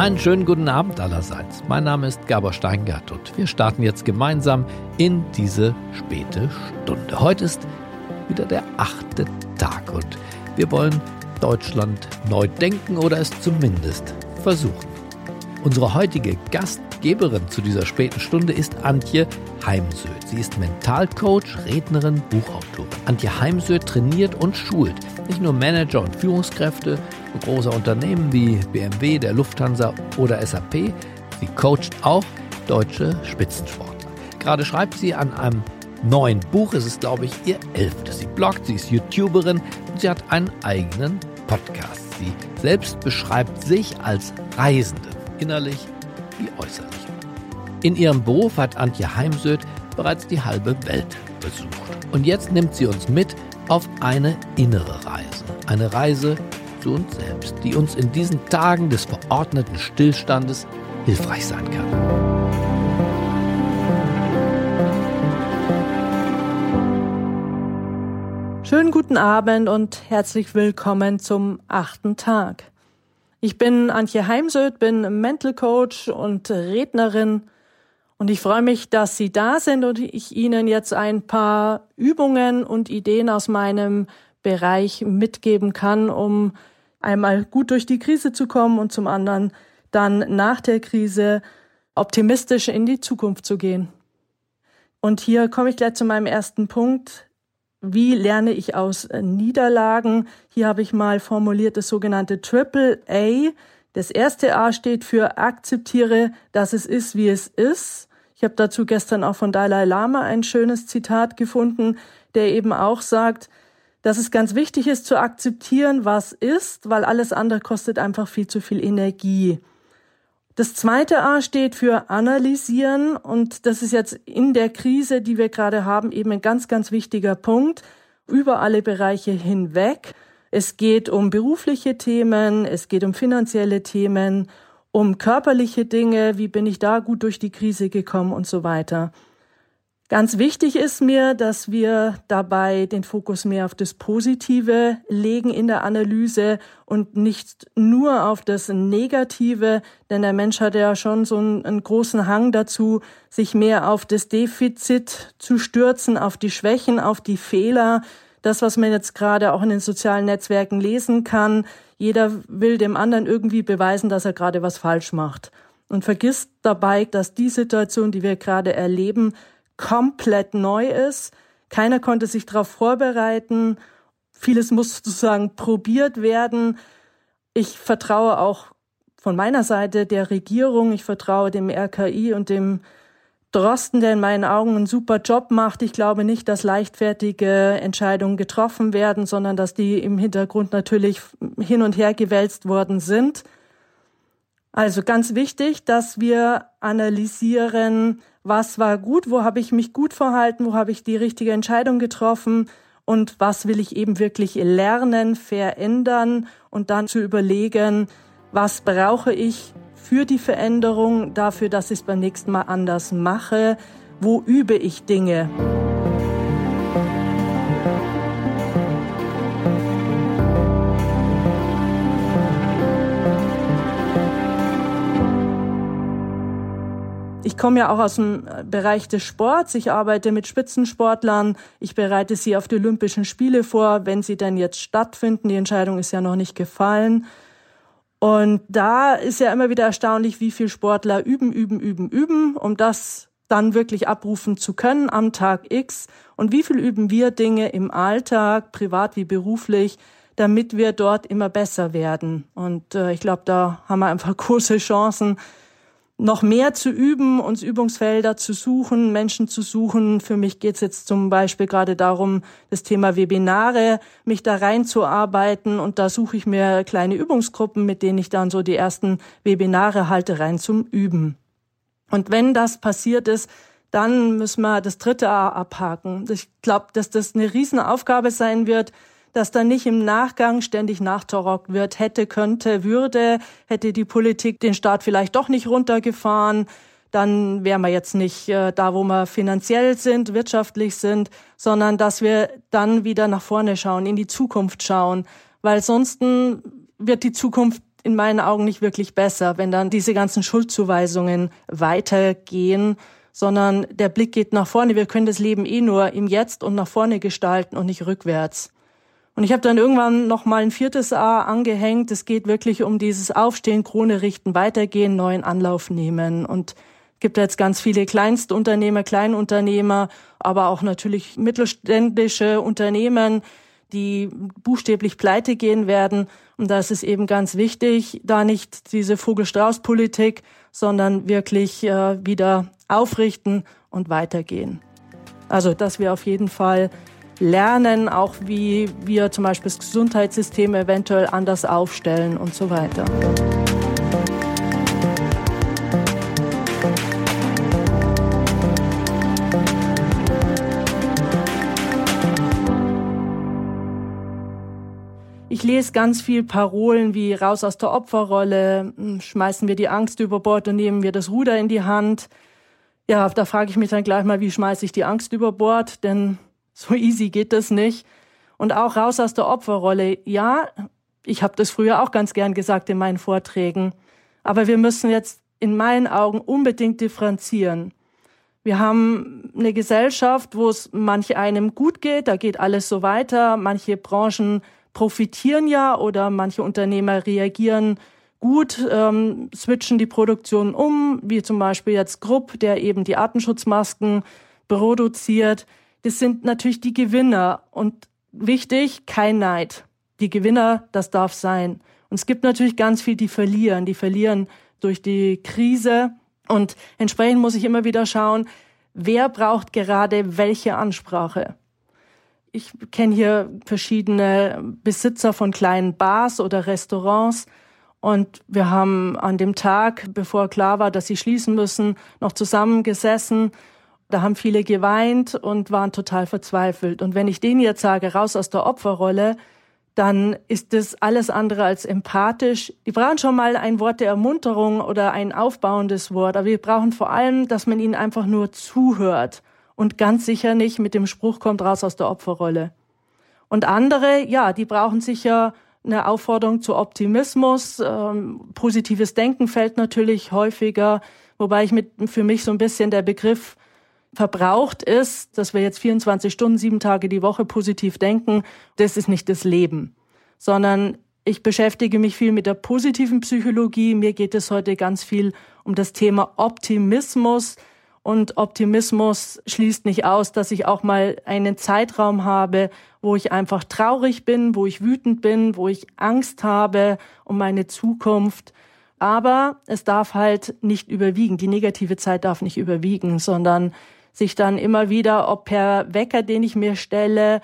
Einen schönen guten Abend allerseits. Mein Name ist Gabor Steingart und wir starten jetzt gemeinsam in diese späte Stunde. Heute ist wieder der achte Tag und wir wollen Deutschland neu denken oder es zumindest versuchen. Unsere heutige Gastgeberin zu dieser späten Stunde ist Antje Heimsöth. Sie ist Mentalcoach, Rednerin, Buchautorin. Antje Heimsöth trainiert und schult nicht nur Manager und Führungskräfte großer Unternehmen wie BMW, der Lufthansa oder SAP. Sie coacht auch deutsche Spitzensportler. Gerade schreibt sie an einem neuen Buch. Es ist, glaube ich, ihr elftes. Sie bloggt, sie ist YouTuberin und sie hat einen eigenen Podcast. Sie selbst beschreibt sich als Reisende, innerlich wie äußerlich. In ihrem Beruf hat Antje Heimsöth bereits die halbe Welt besucht. Und jetzt nimmt sie uns mit auf eine innere Reise. Eine Reise zu uns selbst, die uns in diesen Tagen des verordneten Stillstandes hilfreich sein kann. Schönen guten Abend und herzlich willkommen zum achten Tag. Ich bin Antje Heimsöth, bin Mental Coach und Rednerin und ich freue mich, dass Sie da sind und ich Ihnen jetzt ein paar Übungen und Ideen aus meinem Bereich mitgeben kann, um einmal gut durch die Krise zu kommen und zum anderen dann nach der Krise optimistisch in die Zukunft zu gehen. Und hier komme ich gleich zu meinem ersten Punkt. Wie lerne ich aus Niederlagen? Hier habe ich mal formuliert das sogenannte Triple A. Das erste A steht für akzeptiere, dass es ist, wie es ist. Ich habe dazu gestern auch von Dalai Lama ein schönes Zitat gefunden, der eben auch sagt, dass es ganz wichtig ist zu akzeptieren, was ist, weil alles andere kostet einfach viel zu viel Energie. Das zweite A steht für analysieren und das ist jetzt in der Krise, die wir gerade haben, eben ein ganz, ganz wichtiger Punkt über alle Bereiche hinweg. Es geht um berufliche Themen, es geht um finanzielle Themen, um körperliche Dinge, wie bin ich da gut durch die Krise gekommen und so weiter. Ganz wichtig ist mir, dass wir dabei den Fokus mehr auf das Positive legen in der Analyse und nicht nur auf das Negative, denn der Mensch hat ja schon so einen, einen, großen Hang dazu, sich mehr auf das Defizit zu stürzen, auf die Schwächen, auf die Fehler. Das, was man jetzt gerade auch in den sozialen Netzwerken lesen kann. Jeder will dem anderen irgendwie beweisen, dass er gerade was falsch macht. Und vergisst dabei, dass die Situation, die wir gerade erleben, komplett neu ist. Keiner konnte sich darauf vorbereiten. Vieles muss sozusagen probiert werden. Ich vertraue auch von meiner Seite der Regierung. Ich vertraue dem RKI und dem Drosten, der in meinen Augen einen super Job macht. Ich glaube nicht, dass leichtfertige Entscheidungen getroffen werden, sondern dass die im Hintergrund natürlich hin und her gewälzt worden sind. Also ganz wichtig, dass wir analysieren, was war gut, wo habe ich mich gut verhalten, wo habe ich die richtige Entscheidung getroffen und was will ich eben wirklich lernen, verändern und dann zu überlegen, was brauche ich für die Veränderung, dafür, dass ich es beim nächsten Mal anders mache, wo übe ich Dinge. Ich komme ja auch aus dem Bereich des Sports. Ich arbeite mit Spitzensportlern. Ich bereite sie auf die Olympischen Spiele vor, wenn sie denn jetzt stattfinden. Die Entscheidung ist ja noch nicht gefallen. Und da ist ja immer wieder erstaunlich, wie viele Sportler üben, üben, üben, üben, um das dann wirklich abrufen zu können am Tag X. Und wie viel üben wir Dinge im Alltag, privat wie beruflich, damit wir dort immer besser werden. Und äh, ich glaube, da haben wir einfach große Chancen, noch mehr zu üben, uns Übungsfelder zu suchen, Menschen zu suchen. Für mich geht es jetzt zum Beispiel gerade darum, das Thema Webinare, mich da reinzuarbeiten. Und da suche ich mir kleine Übungsgruppen, mit denen ich dann so die ersten Webinare halte, rein zum Üben. Und wenn das passiert ist, dann müssen wir das dritte A abhaken. Ich glaube, dass das eine Riesenaufgabe sein wird, dass da nicht im Nachgang ständig nachtorockt wird, hätte, könnte, würde, hätte die Politik den Staat vielleicht doch nicht runtergefahren, dann wären wir jetzt nicht äh, da, wo wir finanziell sind, wirtschaftlich sind, sondern dass wir dann wieder nach vorne schauen, in die Zukunft schauen, weil sonst wird die Zukunft in meinen Augen nicht wirklich besser, wenn dann diese ganzen Schuldzuweisungen weitergehen, sondern der Blick geht nach vorne. Wir können das Leben eh nur im Jetzt und nach vorne gestalten und nicht rückwärts. Und ich habe dann irgendwann noch mal ein viertes A angehängt. Es geht wirklich um dieses Aufstehen, Krone richten, weitergehen, neuen Anlauf nehmen. Und gibt jetzt ganz viele Kleinstunternehmer, Kleinunternehmer, aber auch natürlich mittelständische Unternehmen, die buchstäblich pleite gehen werden. Und da ist es eben ganz wichtig, da nicht diese Vogelstrauß-Politik, sondern wirklich äh, wieder aufrichten und weitergehen. Also, dass wir auf jeden Fall lernen, auch wie wir zum Beispiel das Gesundheitssystem eventuell anders aufstellen und so weiter. Ich lese ganz viel Parolen wie raus aus der Opferrolle, hm, schmeißen wir die Angst über Bord und nehmen wir das Ruder in die Hand. Ja, da frage ich mich dann gleich mal, wie schmeiße ich die Angst über Bord, denn so easy geht das nicht. Und auch raus aus der Opferrolle. Ja, ich habe das früher auch ganz gern gesagt in meinen Vorträgen, aber wir müssen jetzt in meinen Augen unbedingt differenzieren. Wir haben eine Gesellschaft, wo es manche einem gut geht, da geht alles so weiter, manche Branchen profitieren ja oder manche Unternehmer reagieren gut, ähm, switchen die Produktion um, wie zum Beispiel jetzt Grupp, der eben die Artenschutzmasken produziert. Das sind natürlich die Gewinner und wichtig, kein Neid. Die Gewinner, das darf sein. Und es gibt natürlich ganz viel, die verlieren. Die verlieren durch die Krise. Und entsprechend muss ich immer wieder schauen, wer braucht gerade welche Ansprache ich kenne hier verschiedene Besitzer von kleinen Bars oder Restaurants. Und wir haben an dem Tag, bevor klar war, dass sie schließen müssen, noch zusammengesessen. Da haben viele geweint und waren total verzweifelt. Und wenn ich denen jetzt sage, raus aus der Opferrolle, dann ist das alles andere als empathisch. Die brauchen schon mal ein Wort der Ermunterung oder ein aufbauendes Wort. Aber wir brauchen vor allem, dass man ihnen einfach nur zuhört und ganz sicher nicht mit dem Spruch kommt raus aus der Opferrolle. Und andere, ja, die brauchen sicher eine Aufforderung zu Optimismus. Ähm, positives Denken fällt natürlich häufiger, wobei ich mit für mich so ein bisschen der Begriff verbraucht ist, dass wir jetzt 24 Stunden, sieben Tage die Woche positiv denken. Das ist nicht das Leben, sondern ich beschäftige mich viel mit der positiven Psychologie. Mir geht es heute ganz viel um das Thema Optimismus, und Optimismus schließt nicht aus, dass ich auch mal einen Zeitraum habe, wo ich einfach traurig bin, wo ich wütend bin, wo ich Angst habe um meine Zukunft. Aber es darf halt nicht überwiegen. Die negative Zeit darf nicht überwiegen, sondern sich dann immer wieder, ob per Wecker, den ich mir stelle,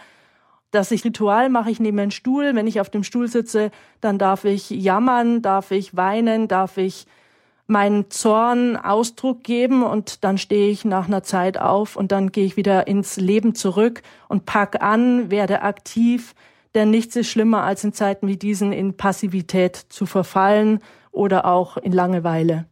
dass ich Ritual mache, ich nehme einen Stuhl. Wenn ich auf dem Stuhl sitze, dann darf ich jammern, darf ich weinen, darf ich meinen Zorn Ausdruck geben und dann stehe ich nach einer Zeit auf und dann gehe ich wieder ins Leben zurück und pack an, werde aktiv, denn nichts ist schlimmer als in Zeiten wie diesen in Passivität zu verfallen oder auch in Langeweile.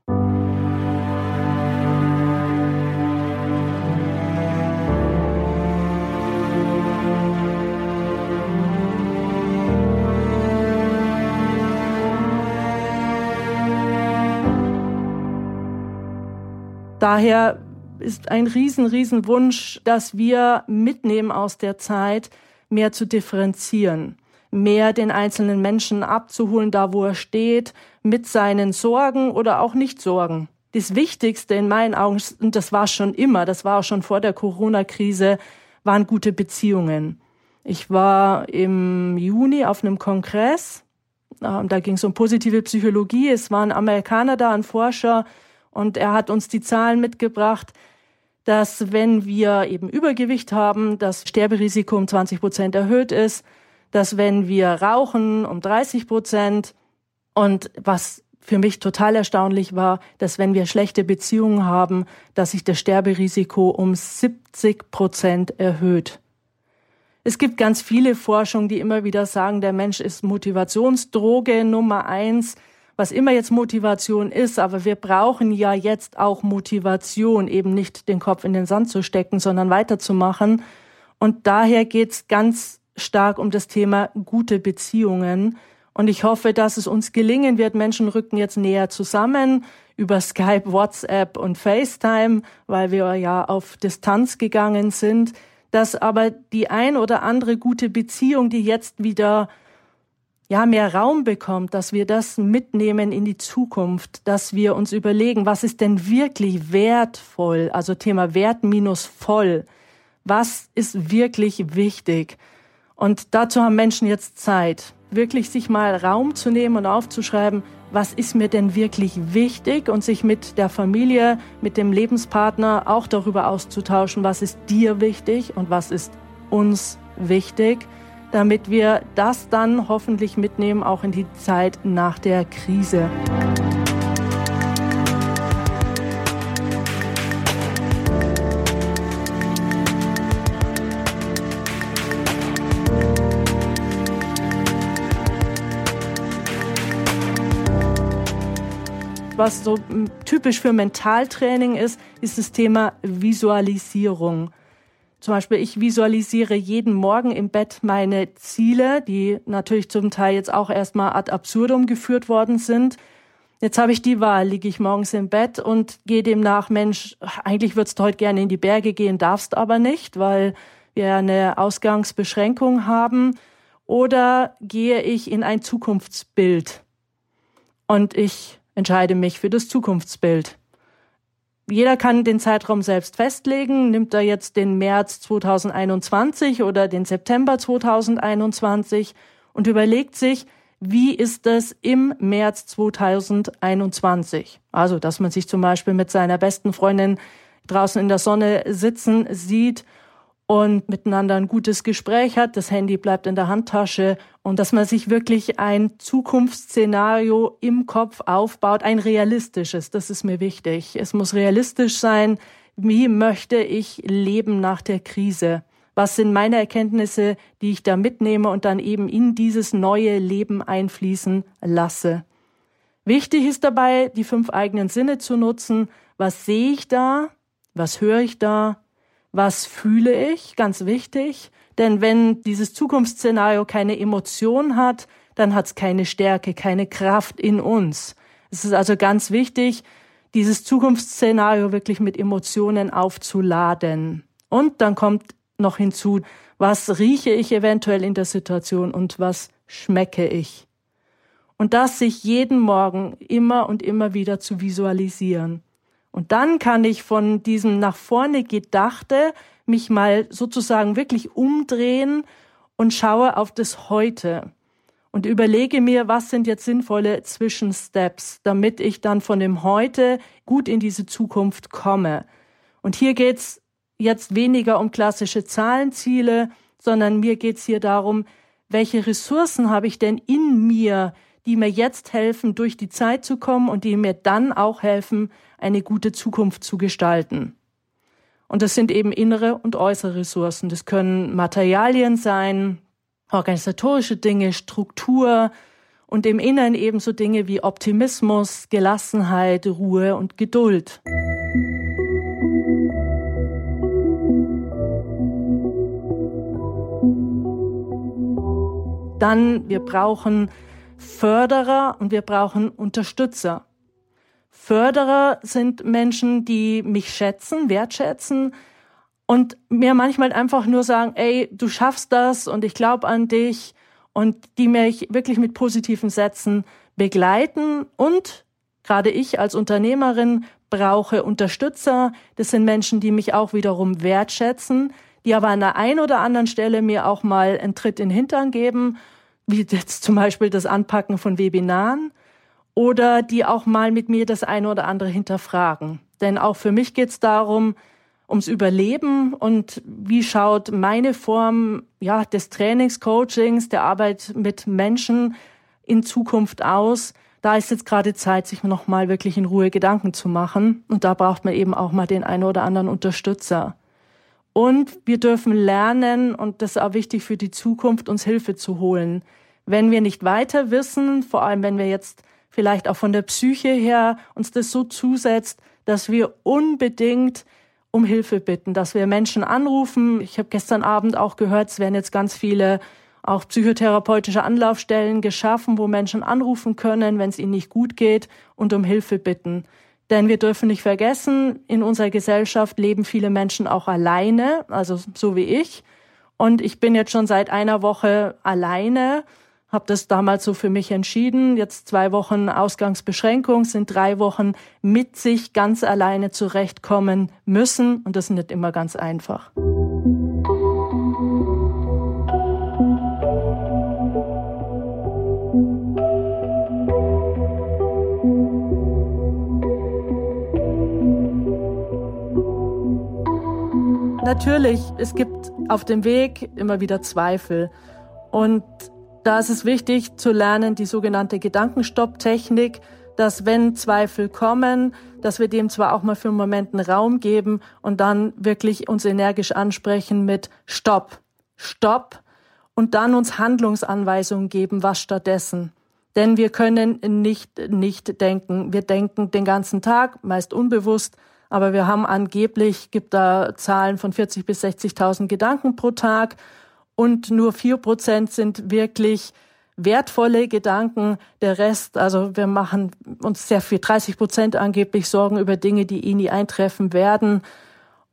Daher ist ein riesen, riesen Wunsch, dass wir mitnehmen aus der Zeit, mehr zu differenzieren, mehr den einzelnen Menschen abzuholen, da wo er steht, mit seinen Sorgen oder auch nicht Sorgen. Das Wichtigste in meinen Augen, und das war schon immer, das war auch schon vor der Corona-Krise, waren gute Beziehungen. Ich war im Juni auf einem Kongress, ähm, da ging es um positive Psychologie. Es waren Amerikaner da, ein Forscher, und er hat uns die Zahlen mitgebracht, dass wenn wir eben Übergewicht haben, das Sterberisiko um 20 Prozent erhöht ist, dass wenn wir rauchen um 30 Prozent und was für mich total erstaunlich war, dass wenn wir schlechte Beziehungen haben, dass sich das Sterberisiko um 70 Prozent erhöht. Es gibt ganz viele Forschungen, die immer wieder sagen, der Mensch ist Motivationsdroge Nummer eins was immer jetzt Motivation ist, aber wir brauchen ja jetzt auch Motivation, eben nicht den Kopf in den Sand zu stecken, sondern weiterzumachen. Und daher geht's ganz stark um das Thema gute Beziehungen. Und ich hoffe, dass es uns gelingen wird. Menschen rücken jetzt näher zusammen über Skype, WhatsApp und FaceTime, weil wir ja auf Distanz gegangen sind. Dass aber die ein oder andere gute Beziehung, die jetzt wieder ja, mehr Raum bekommt, dass wir das mitnehmen in die Zukunft, dass wir uns überlegen, was ist denn wirklich wertvoll, also Thema Wert minus voll. Was ist wirklich wichtig? Und dazu haben Menschen jetzt Zeit, wirklich sich mal Raum zu nehmen und aufzuschreiben, was ist mir denn wirklich wichtig und sich mit der Familie, mit dem Lebenspartner auch darüber auszutauschen, was ist dir wichtig und was ist uns wichtig damit wir das dann hoffentlich mitnehmen, auch in die Zeit nach der Krise. was so typisch für Mentaltraining ist, ist das Thema Visualisierung. Zum Beispiel, ich visualisiere jeden Morgen im Bett meine Ziele, die natürlich zum Teil jetzt auch erstmal ad absurdum geführt worden sind. Jetzt habe ich die Wahl, liege ich morgens im Bett und gehe dem nach, Mensch, eigentlich würdest du heute gerne in die Berge gehen, darfst aber nicht, weil wir eine Ausgangsbeschränkung haben. Oder gehe ich in ein Zukunftsbild und ich entscheide mich für das Zukunftsbild. Jeder kann den Zeitraum selbst festlegen. Nimmt er jetzt den März 2021 oder den September 2021 und überlegt sich, wie ist es im März 2021? Also, dass man sich zum Beispiel mit seiner besten Freundin draußen in der Sonne sitzen sieht und miteinander ein gutes Gespräch hat, das Handy bleibt in der Handtasche und dass man sich wirklich ein Zukunftsszenario im Kopf aufbaut, ein realistisches, das ist mir wichtig. Es muss realistisch sein, wie möchte ich leben nach der Krise? Was sind meine Erkenntnisse, die ich da mitnehme und dann eben in dieses neue Leben einfließen lasse? Wichtig ist dabei, die fünf eigenen Sinne zu nutzen. Was sehe ich da? Was höre ich da? Was fühle ich, ganz wichtig. Denn wenn dieses Zukunftsszenario keine Emotion hat, dann hat es keine Stärke, keine Kraft in uns. Es ist also ganz wichtig, dieses Zukunftsszenario wirklich mit Emotionen aufzuladen. Und dann kommt noch hinzu, was rieche ich eventuell in der Situation und was schmecke ich. Und das sich jeden Morgen immer und immer wieder zu visualisieren. Und dann kann ich von diesem nach vorne Gedachte mich mal sozusagen wirklich umdrehen und schaue auf das Heute und überlege mir, was sind jetzt sinnvolle Zwischensteps, damit ich dann von dem Heute gut in diese Zukunft komme. Und hier geht's jetzt weniger um klassische Zahlenziele, sondern mir geht's hier darum, welche Ressourcen habe ich denn in mir, die mir jetzt helfen, durch die Zeit zu kommen und die mir dann auch helfen, eine gute Zukunft zu gestalten. Und das sind eben innere und äußere Ressourcen. Das können Materialien sein, organisatorische Dinge, Struktur und im Inneren ebenso Dinge wie Optimismus, Gelassenheit, Ruhe und Geduld. Dann, wir brauchen Förderer und wir brauchen Unterstützer. Förderer sind Menschen, die mich schätzen, wertschätzen und mir manchmal einfach nur sagen, ey, du schaffst das und ich glaube an dich und die mich wirklich mit positiven Sätzen begleiten und gerade ich als Unternehmerin brauche Unterstützer. Das sind Menschen, die mich auch wiederum wertschätzen, die aber an der einen oder anderen Stelle mir auch mal einen Tritt in den Hintern geben wie jetzt zum Beispiel das Anpacken von Webinaren oder die auch mal mit mir das eine oder andere hinterfragen. Denn auch für mich geht es darum, ums Überleben und wie schaut meine Form ja, des Trainings, Coachings, der Arbeit mit Menschen in Zukunft aus. Da ist jetzt gerade Zeit, sich nochmal wirklich in Ruhe Gedanken zu machen. Und da braucht man eben auch mal den einen oder anderen Unterstützer. Und wir dürfen lernen, und das ist auch wichtig für die Zukunft, uns Hilfe zu holen. Wenn wir nicht weiter wissen, vor allem wenn wir jetzt vielleicht auch von der Psyche her uns das so zusetzt, dass wir unbedingt um Hilfe bitten, dass wir Menschen anrufen. Ich habe gestern Abend auch gehört, es werden jetzt ganz viele auch psychotherapeutische Anlaufstellen geschaffen, wo Menschen anrufen können, wenn es ihnen nicht gut geht und um Hilfe bitten. Denn wir dürfen nicht vergessen, in unserer Gesellschaft leben viele Menschen auch alleine, also so wie ich. Und ich bin jetzt schon seit einer Woche alleine, habe das damals so für mich entschieden. Jetzt zwei Wochen Ausgangsbeschränkung, sind drei Wochen mit sich ganz alleine zurechtkommen müssen. Und das ist nicht immer ganz einfach. Natürlich, es gibt auf dem Weg immer wieder Zweifel. Und da ist es wichtig zu lernen, die sogenannte Gedankenstopptechnik, dass wenn Zweifel kommen, dass wir dem zwar auch mal für einen Moment einen Raum geben und dann wirklich uns energisch ansprechen mit Stopp, Stopp und dann uns Handlungsanweisungen geben, was stattdessen. Denn wir können nicht, nicht denken. Wir denken den ganzen Tag, meist unbewusst, aber wir haben angeblich, gibt da Zahlen von 40 bis 60.000 Gedanken pro Tag und nur vier Prozent sind wirklich wertvolle Gedanken. Der Rest, also wir machen uns sehr viel, 30 Prozent angeblich Sorgen über Dinge, die eh nie eintreffen werden.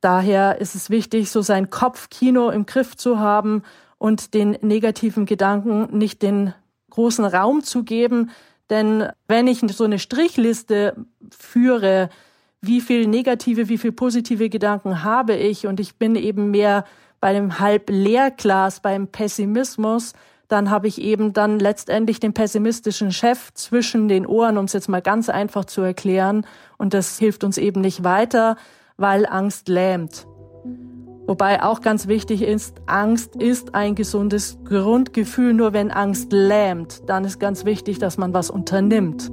Daher ist es wichtig, so sein Kopfkino im Griff zu haben und den negativen Gedanken nicht den großen Raum zu geben. Denn wenn ich so eine Strichliste führe, wie viel negative, wie viel positive Gedanken habe ich und ich bin eben mehr bei dem Halbleerglas, beim Pessimismus, dann habe ich eben dann letztendlich den pessimistischen Chef zwischen den Ohren, um es jetzt mal ganz einfach zu erklären. Und das hilft uns eben nicht weiter, weil Angst lähmt. Wobei auch ganz wichtig ist, Angst ist ein gesundes Grundgefühl. Nur wenn Angst lähmt, dann ist ganz wichtig, dass man was unternimmt.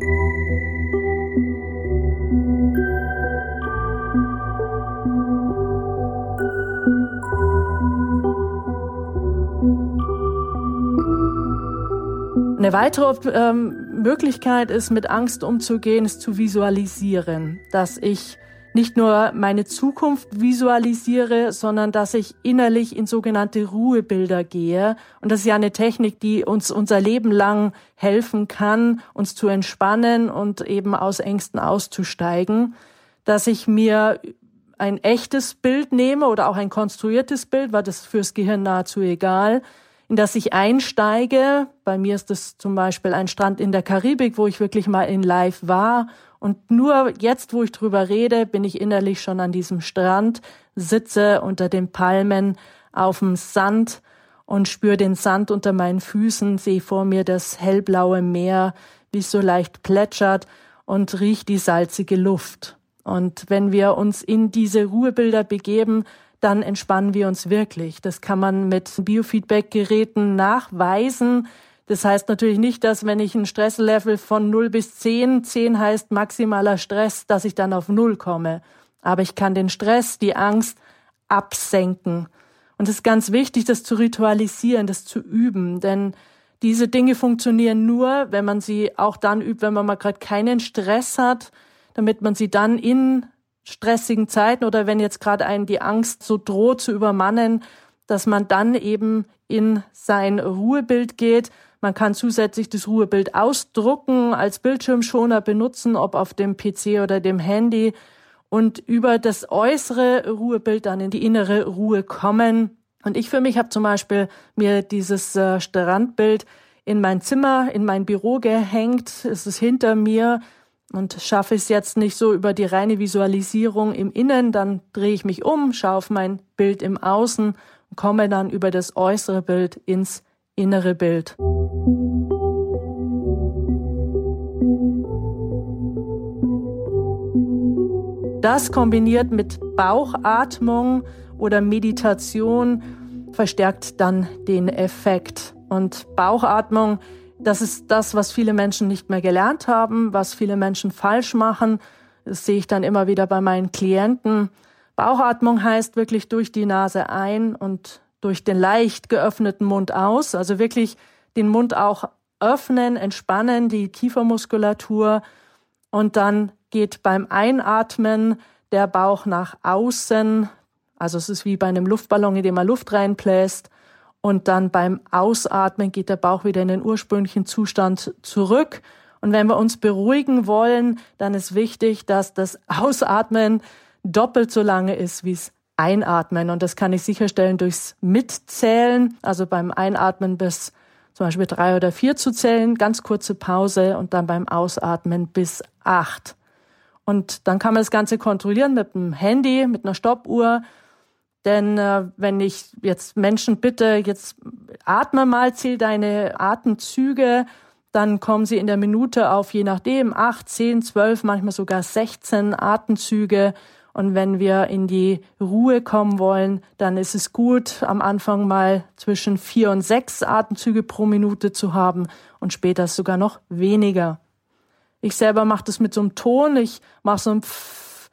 Eine weitere ähm, Möglichkeit ist, mit Angst umzugehen, ist zu visualisieren, dass ich nicht nur meine Zukunft visualisiere, sondern dass ich innerlich in sogenannte Ruhebilder gehe. Und das ist ja eine Technik, die uns unser Leben lang helfen kann, uns zu entspannen und eben aus Ängsten auszusteigen. Dass ich mir ein echtes Bild nehme oder auch ein konstruiertes Bild, weil das fürs Gehirn nahezu egal, in das ich einsteige. Bei mir ist es zum Beispiel ein Strand in der Karibik, wo ich wirklich mal in Live war. Und nur jetzt, wo ich drüber rede, bin ich innerlich schon an diesem Strand, sitze unter den Palmen auf dem Sand und spüre den Sand unter meinen Füßen, sehe vor mir das hellblaue Meer, wie es so leicht plätschert und riecht die salzige Luft. Und wenn wir uns in diese Ruhebilder begeben, dann entspannen wir uns wirklich. Das kann man mit Biofeedback-Geräten nachweisen. Das heißt natürlich nicht, dass wenn ich ein Stresslevel von 0 bis 10, 10 heißt maximaler Stress, dass ich dann auf 0 komme. Aber ich kann den Stress, die Angst absenken. Und es ist ganz wichtig, das zu ritualisieren, das zu üben, denn diese Dinge funktionieren nur, wenn man sie auch dann übt, wenn man mal gerade keinen Stress hat, damit man sie dann in stressigen Zeiten oder wenn jetzt gerade einen die Angst so droht zu übermannen, dass man dann eben in sein Ruhebild geht. Man kann zusätzlich das Ruhebild ausdrucken, als Bildschirmschoner benutzen, ob auf dem PC oder dem Handy und über das äußere Ruhebild dann in die innere Ruhe kommen. Und ich für mich habe zum Beispiel mir dieses äh, Strandbild in mein Zimmer, in mein Büro gehängt. Es ist hinter mir und schaffe es jetzt nicht so über die reine Visualisierung im Innen, dann drehe ich mich um, schaue auf mein Bild im Außen und komme dann über das äußere Bild ins innere Bild. Das kombiniert mit Bauchatmung oder Meditation verstärkt dann den Effekt. Und Bauchatmung das ist das, was viele Menschen nicht mehr gelernt haben, was viele Menschen falsch machen. Das sehe ich dann immer wieder bei meinen Klienten. Bauchatmung heißt wirklich durch die Nase ein und durch den leicht geöffneten Mund aus. Also wirklich den Mund auch öffnen, entspannen, die Kiefermuskulatur. Und dann geht beim Einatmen der Bauch nach außen. Also es ist wie bei einem Luftballon, in dem man Luft reinbläst. Und dann beim Ausatmen geht der Bauch wieder in den ursprünglichen Zustand zurück. Und wenn wir uns beruhigen wollen, dann ist wichtig, dass das Ausatmen doppelt so lange ist wie es Einatmen. Und das kann ich sicherstellen durchs Mitzählen, also beim Einatmen bis zum Beispiel drei oder vier zu zählen, ganz kurze Pause und dann beim Ausatmen bis acht. Und dann kann man das Ganze kontrollieren mit dem Handy, mit einer Stoppuhr. Denn äh, wenn ich jetzt Menschen bitte, jetzt atme mal, zähl deine Atemzüge, dann kommen sie in der Minute auf je nachdem acht, zehn, zwölf, manchmal sogar 16 Atemzüge. Und wenn wir in die Ruhe kommen wollen, dann ist es gut, am Anfang mal zwischen vier und sechs Atemzüge pro Minute zu haben und später sogar noch weniger. Ich selber mache das mit so einem Ton. Ich mache so ein Pfff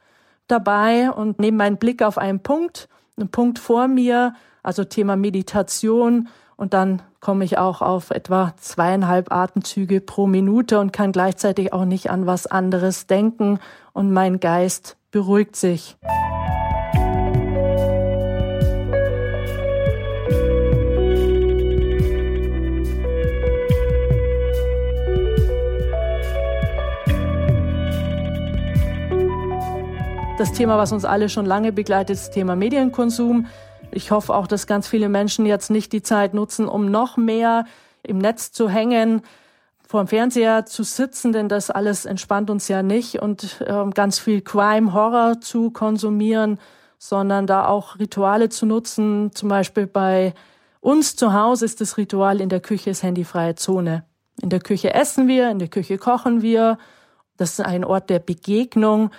dabei und nehme meinen Blick auf einen Punkt, einen Punkt vor mir, also Thema Meditation. Und dann komme ich auch auf etwa zweieinhalb Atemzüge pro Minute und kann gleichzeitig auch nicht an was anderes denken und mein Geist beruhigt sich. Das Thema, was uns alle schon lange begleitet, ist das Thema Medienkonsum. Ich hoffe auch, dass ganz viele Menschen jetzt nicht die Zeit nutzen, um noch mehr im Netz zu hängen, vor dem Fernseher zu sitzen, denn das alles entspannt uns ja nicht und äh, ganz viel Crime, Horror zu konsumieren, sondern da auch Rituale zu nutzen. Zum Beispiel bei uns zu Hause ist das Ritual in der Küche ist handyfreie Zone. In der Küche essen wir, in der Küche kochen wir. Das ist ein Ort der Begegnung.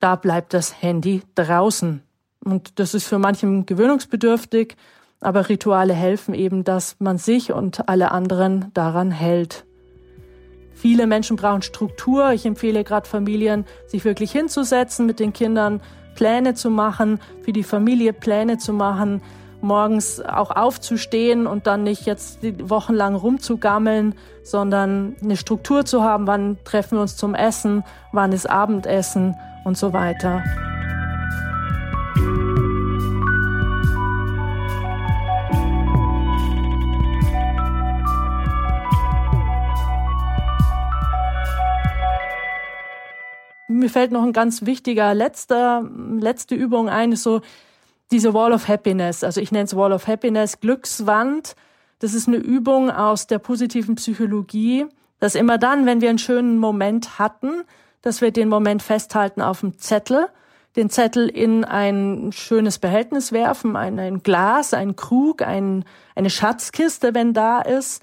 Da bleibt das Handy draußen. Und das ist für manchen gewöhnungsbedürftig, aber Rituale helfen eben, dass man sich und alle anderen daran hält. Viele Menschen brauchen Struktur. Ich empfehle gerade Familien, sich wirklich hinzusetzen, mit den Kindern Pläne zu machen, für die Familie Pläne zu machen, morgens auch aufzustehen und dann nicht jetzt wochenlang rumzugammeln, sondern eine Struktur zu haben, wann treffen wir uns zum Essen, wann ist Abendessen und so weiter. mir fällt noch ein ganz wichtiger letzter, letzte Übung ein, ist so diese Wall of Happiness. Also ich nenne es Wall of Happiness, Glückswand. Das ist eine Übung aus der positiven Psychologie, dass immer dann, wenn wir einen schönen Moment hatten, dass wir den Moment festhalten auf dem Zettel, den Zettel in ein schönes Behältnis werfen, ein, ein Glas, ein Krug, ein, eine Schatzkiste, wenn da ist,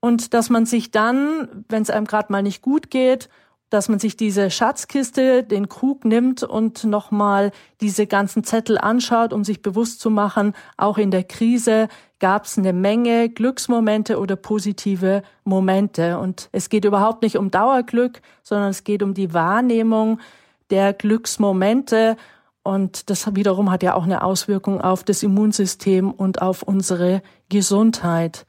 und dass man sich dann, wenn es einem gerade mal nicht gut geht, dass man sich diese Schatzkiste, den Krug nimmt und nochmal diese ganzen Zettel anschaut, um sich bewusst zu machen, auch in der Krise gab es eine Menge Glücksmomente oder positive Momente. Und es geht überhaupt nicht um Dauerglück, sondern es geht um die Wahrnehmung der Glücksmomente. Und das wiederum hat ja auch eine Auswirkung auf das Immunsystem und auf unsere Gesundheit.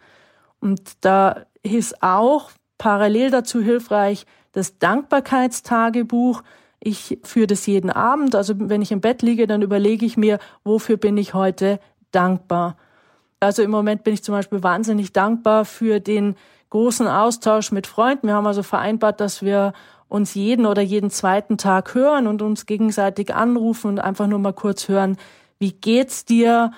Und da ist auch parallel dazu hilfreich, das Dankbarkeitstagebuch. Ich führe das jeden Abend. Also wenn ich im Bett liege, dann überlege ich mir, wofür bin ich heute dankbar. Also im Moment bin ich zum Beispiel wahnsinnig dankbar für den großen Austausch mit Freunden. Wir haben also vereinbart, dass wir uns jeden oder jeden zweiten Tag hören und uns gegenseitig anrufen und einfach nur mal kurz hören, wie geht's dir?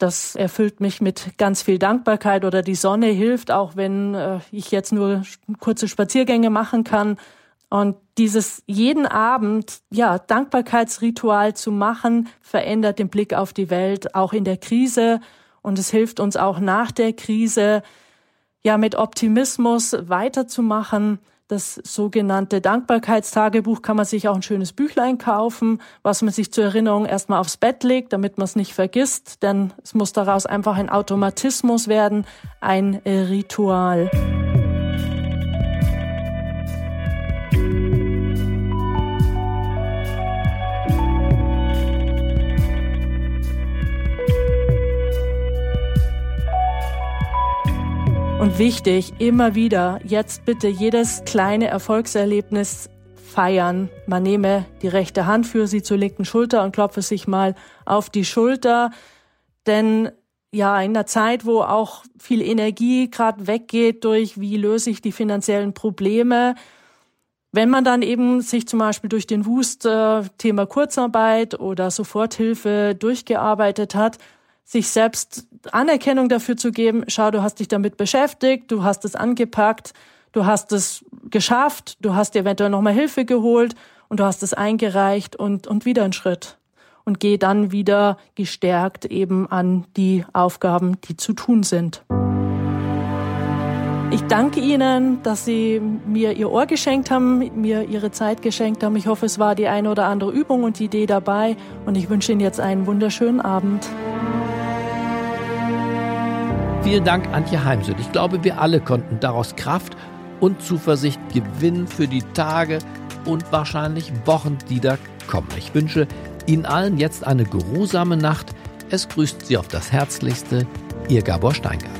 Das erfüllt mich mit ganz viel Dankbarkeit oder die Sonne hilft, auch wenn äh, ich jetzt nur kurze Spaziergänge machen kann. Und dieses jeden Abend, ja, Dankbarkeitsritual zu machen, verändert den Blick auf die Welt, auch in der Krise. Und es hilft uns auch nach der Krise, ja, mit Optimismus weiterzumachen, das sogenannte Dankbarkeitstagebuch kann man sich auch ein schönes Büchlein kaufen, was man sich zur Erinnerung erstmal aufs Bett legt, damit man es nicht vergisst, denn es muss daraus einfach ein Automatismus werden, ein Ritual. Und wichtig, immer wieder, jetzt bitte jedes kleine Erfolgserlebnis feiern. Man nehme die rechte Hand für sie zur linken Schulter und klopfe sich mal auf die Schulter. Denn ja in einer Zeit, wo auch viel Energie gerade weggeht durch, wie löse ich die finanziellen Probleme. Wenn man dann eben sich zum Beispiel durch den Wust äh, Thema Kurzarbeit oder Soforthilfe durchgearbeitet hat, sich selbst Anerkennung dafür zu geben, schau, du hast dich damit beschäftigt, du hast es angepackt, du hast es geschafft, du hast dir eventuell nochmal Hilfe geholt und du hast es eingereicht und, und wieder einen Schritt und gehe dann wieder gestärkt eben an die Aufgaben, die zu tun sind. Ich danke Ihnen, dass Sie mir Ihr Ohr geschenkt haben, mir Ihre Zeit geschenkt haben. Ich hoffe, es war die eine oder andere Übung und Idee dabei und ich wünsche Ihnen jetzt einen wunderschönen Abend. Vielen Dank, Antje Heimsöth. Ich glaube, wir alle konnten daraus Kraft und Zuversicht gewinnen für die Tage und wahrscheinlich Wochen, die da kommen. Ich wünsche Ihnen allen jetzt eine geruhsame Nacht. Es grüßt Sie auf das Herzlichste, Ihr Gabor Steingart.